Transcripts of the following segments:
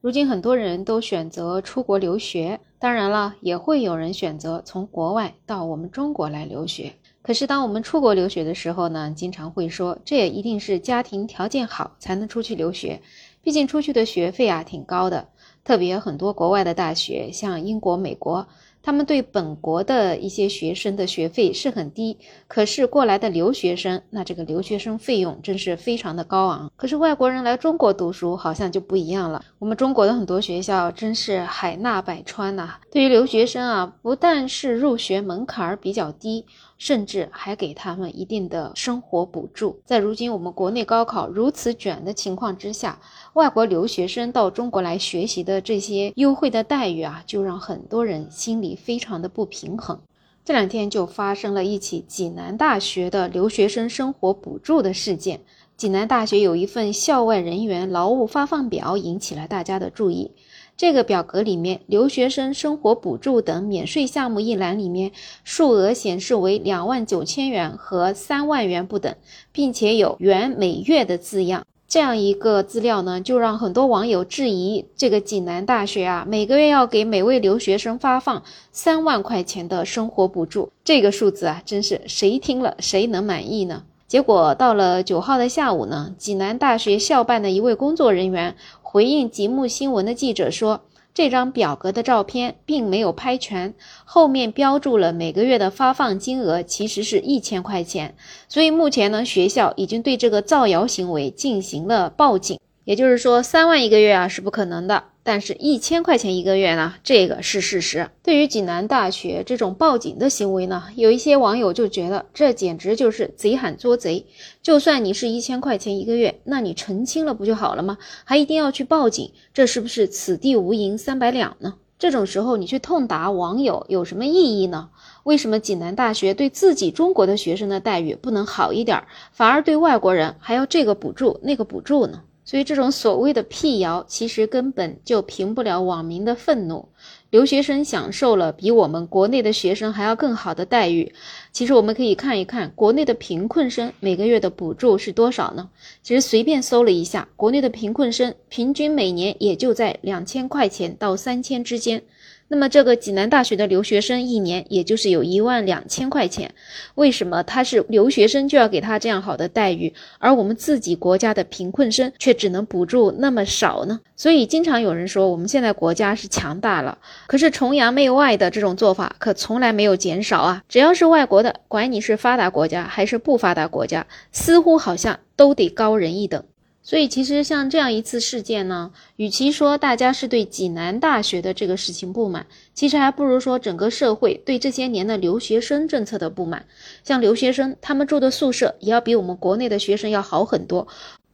如今很多人都选择出国留学，当然了，也会有人选择从国外到我们中国来留学。可是，当我们出国留学的时候呢，经常会说，这也一定是家庭条件好才能出去留学，毕竟出去的学费啊挺高的，特别很多国外的大学，像英国、美国。他们对本国的一些学生的学费是很低，可是过来的留学生，那这个留学生费用真是非常的高昂。可是外国人来中国读书好像就不一样了。我们中国的很多学校真是海纳百川呐，对于留学生啊，不但是入学门槛比较低。甚至还给他们一定的生活补助。在如今我们国内高考如此卷的情况之下，外国留学生到中国来学习的这些优惠的待遇啊，就让很多人心里非常的不平衡。这两天就发生了一起济南大学的留学生生活补助的事件。济南大学有一份校外人员劳务发放表引起了大家的注意。这个表格里面，留学生生活补助等免税项目一栏里面，数额显示为两万九千元和三万元不等，并且有元每月的字样。这样一个资料呢，就让很多网友质疑这个济南大学啊，每个月要给每位留学生发放三万块钱的生活补助，这个数字啊，真是谁听了谁能满意呢？结果到了九号的下午呢，济南大学校办的一位工作人员。回应节目新闻的记者说：“这张表格的照片并没有拍全，后面标注了每个月的发放金额，其实是一千块钱。所以目前呢，学校已经对这个造谣行为进行了报警。也就是说，三万一个月啊是不可能的。”但是，一千块钱一个月呢？这个是事实。对于济南大学这种报警的行为呢，有一些网友就觉得这简直就是贼喊捉贼。就算你是一千块钱一个月，那你澄清了不就好了吗？还一定要去报警，这是不是此地无银三百两呢？这种时候你去痛打网友有什么意义呢？为什么济南大学对自己中国的学生的待遇不能好一点，反而对外国人还要这个补助那个补助呢？所以，这种所谓的辟谣，其实根本就平不了网民的愤怒。留学生享受了比我们国内的学生还要更好的待遇。其实，我们可以看一看国内的贫困生每个月的补助是多少呢？其实随便搜了一下，国内的贫困生平均每年也就在两千块钱到三千之间。那么这个济南大学的留学生一年也就是有一万两千块钱，为什么他是留学生就要给他这样好的待遇，而我们自己国家的贫困生却只能补助那么少呢？所以经常有人说我们现在国家是强大了，可是崇洋媚外的这种做法可从来没有减少啊！只要是外国的，管你是发达国家还是不发达国家，似乎好像都得高人一等。所以，其实像这样一次事件呢，与其说大家是对济南大学的这个事情不满，其实还不如说整个社会对这些年的留学生政策的不满。像留学生，他们住的宿舍也要比我们国内的学生要好很多。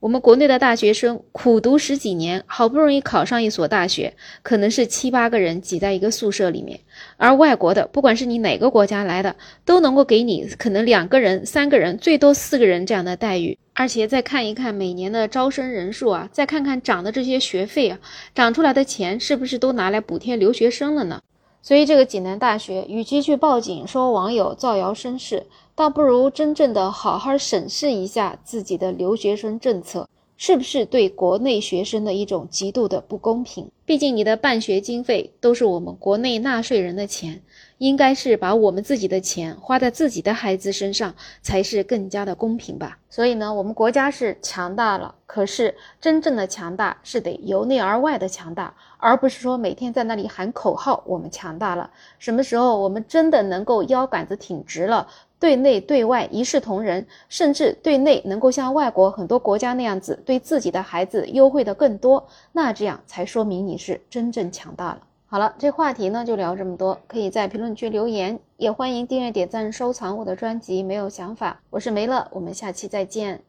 我们国内的大学生苦读十几年，好不容易考上一所大学，可能是七八个人挤在一个宿舍里面；而外国的，不管是你哪个国家来的，都能够给你可能两个人、三个人，最多四个人这样的待遇。而且再看一看每年的招生人数啊，再看看涨的这些学费啊，涨出来的钱是不是都拿来补贴留学生了呢？所以这个济南大学，与其去报警说网友造谣生事，倒不如真正的好好审视一下自己的留学生政策，是不是对国内学生的一种极度的不公平？毕竟你的办学经费都是我们国内纳税人的钱。应该是把我们自己的钱花在自己的孩子身上，才是更加的公平吧。所以呢，我们国家是强大了，可是真正的强大是得由内而外的强大，而不是说每天在那里喊口号，我们强大了。什么时候我们真的能够腰杆子挺直了，对内对外一视同仁，甚至对内能够像外国很多国家那样子，对自己的孩子优惠的更多，那这样才说明你是真正强大了。好了，这话题呢就聊这么多，可以在评论区留言，也欢迎订阅、点赞、收藏我的专辑。没有想法，我是梅乐，我们下期再见。